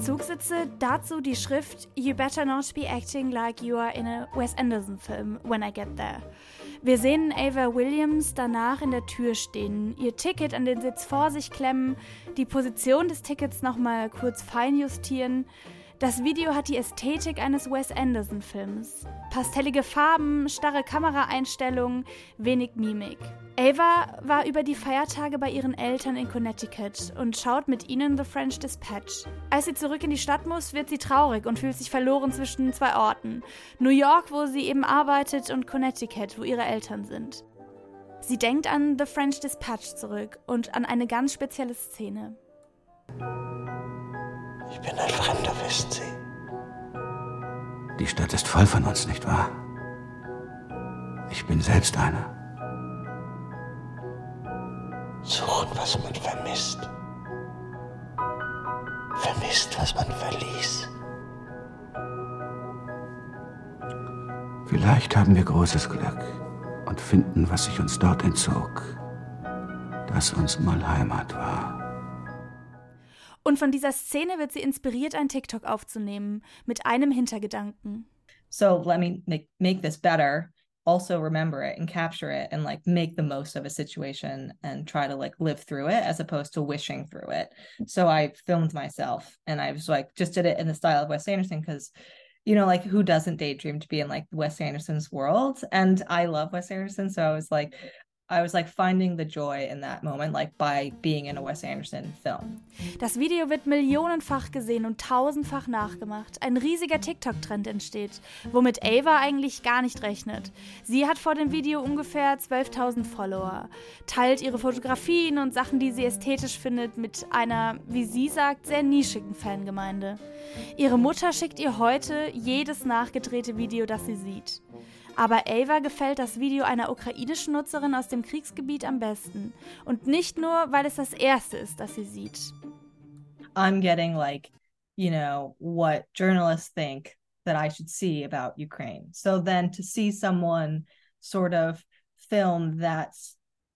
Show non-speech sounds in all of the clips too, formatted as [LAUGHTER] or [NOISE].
Zug sitze, dazu die Schrift You better not be acting like you are in a Wes Anderson film when I get there. Wir sehen Ava Williams danach in der Tür stehen, ihr Ticket an den Sitz vor sich klemmen, die Position des Tickets nochmal kurz feinjustieren. Das Video hat die Ästhetik eines Wes Anderson-Films. Pastellige Farben, starre Kameraeinstellungen, wenig Mimik. Ava war über die Feiertage bei ihren Eltern in Connecticut und schaut mit ihnen The French Dispatch. Als sie zurück in die Stadt muss, wird sie traurig und fühlt sich verloren zwischen zwei Orten. New York, wo sie eben arbeitet, und Connecticut, wo ihre Eltern sind. Sie denkt an The French Dispatch zurück und an eine ganz spezielle Szene. Ich bin ein Fremder, wissen Sie. Die Stadt ist voll von uns, nicht wahr? Ich bin selbst einer. Suchen, was man vermisst. Vermisst, was man verließ. Vielleicht haben wir großes Glück und finden, was sich uns dort entzog, das uns mal Heimat war. Und von dieser Szene wird sie inspiriert, ein TikTok aufzunehmen, mit einem Hintergedanken. So let me make, make this better. also remember it and capture it and like make the most of a situation and try to like live through it as opposed to wishing through it. So I filmed myself and I was like just did it in the style of Wes Anderson because you know like who doesn't daydream to be in like Wes Anderson's world and I love Wes Anderson so I was like I was like finding the joy in that moment, like by being in a Wes Anderson film. Das Video wird millionenfach gesehen und tausendfach nachgemacht. Ein riesiger TikTok-Trend entsteht, womit Ava eigentlich gar nicht rechnet. Sie hat vor dem Video ungefähr 12.000 Follower, teilt ihre Fotografien und Sachen, die sie ästhetisch findet, mit einer, wie sie sagt, sehr nischigen Fangemeinde. Ihre Mutter schickt ihr heute jedes nachgedrehte Video, das sie sieht. Aber Ava gefällt das Video einer ukrainischen Nutzerin aus dem Kriegsgebiet am besten. Und nicht nur, weil es das erste ist, das sie sieht. I'm getting like, you know, what journalists think that I should see about Ukraine. So then to see someone sort of film that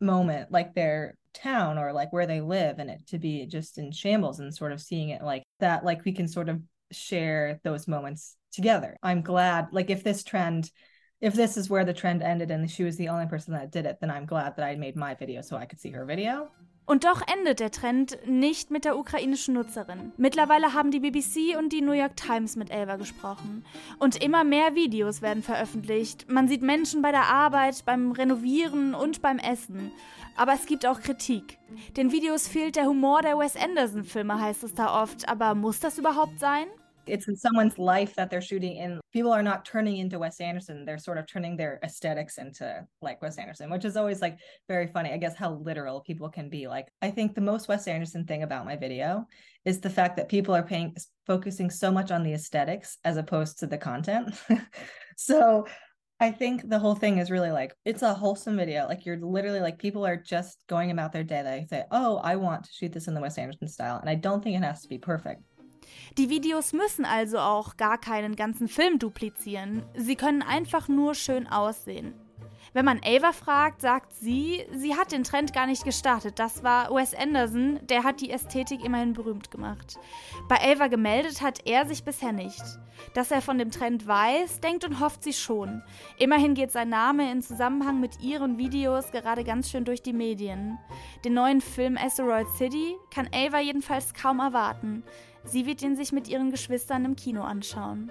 moment, like their town or like where they live, and it to be just in shambles and sort of seeing it like that, like we can sort of share those moments together. I'm glad, like, if this trend if this is where the trend ended and she was the only person that did it, then I'm glad that I made my video so I could see her video. Und doch endet der Trend nicht mit der ukrainischen Nutzerin. Mittlerweile haben die BBC und die New York Times mit Elva gesprochen. Und immer mehr Videos werden veröffentlicht. Man sieht Menschen bei der Arbeit, beim Renovieren und beim Essen. Aber es gibt auch Kritik. Den Videos fehlt der Humor der Wes Anderson-Filme, heißt es da oft. Aber muss das überhaupt sein? It's in someone's life that they're shooting in. People are not turning into Wes Anderson. They're sort of turning their aesthetics into like Wes Anderson, which is always like very funny. I guess how literal people can be. Like I think the most Wes Anderson thing about my video is the fact that people are paying focusing so much on the aesthetics as opposed to the content. [LAUGHS] so I think the whole thing is really like it's a wholesome video. Like you're literally like people are just going about their day. They say, "Oh, I want to shoot this in the Wes Anderson style," and I don't think it has to be perfect. Die Videos müssen also auch gar keinen ganzen Film duplizieren. Sie können einfach nur schön aussehen. Wenn man Ava fragt, sagt sie, sie hat den Trend gar nicht gestartet. Das war Wes Anderson, der hat die Ästhetik immerhin berühmt gemacht. Bei Ava gemeldet hat er sich bisher nicht. Dass er von dem Trend weiß, denkt und hofft sie schon. Immerhin geht sein Name in Zusammenhang mit ihren Videos gerade ganz schön durch die Medien. Den neuen Film Asteroid City kann Ava jedenfalls kaum erwarten. Sie wird ihn sich mit ihren Geschwistern im Kino anschauen.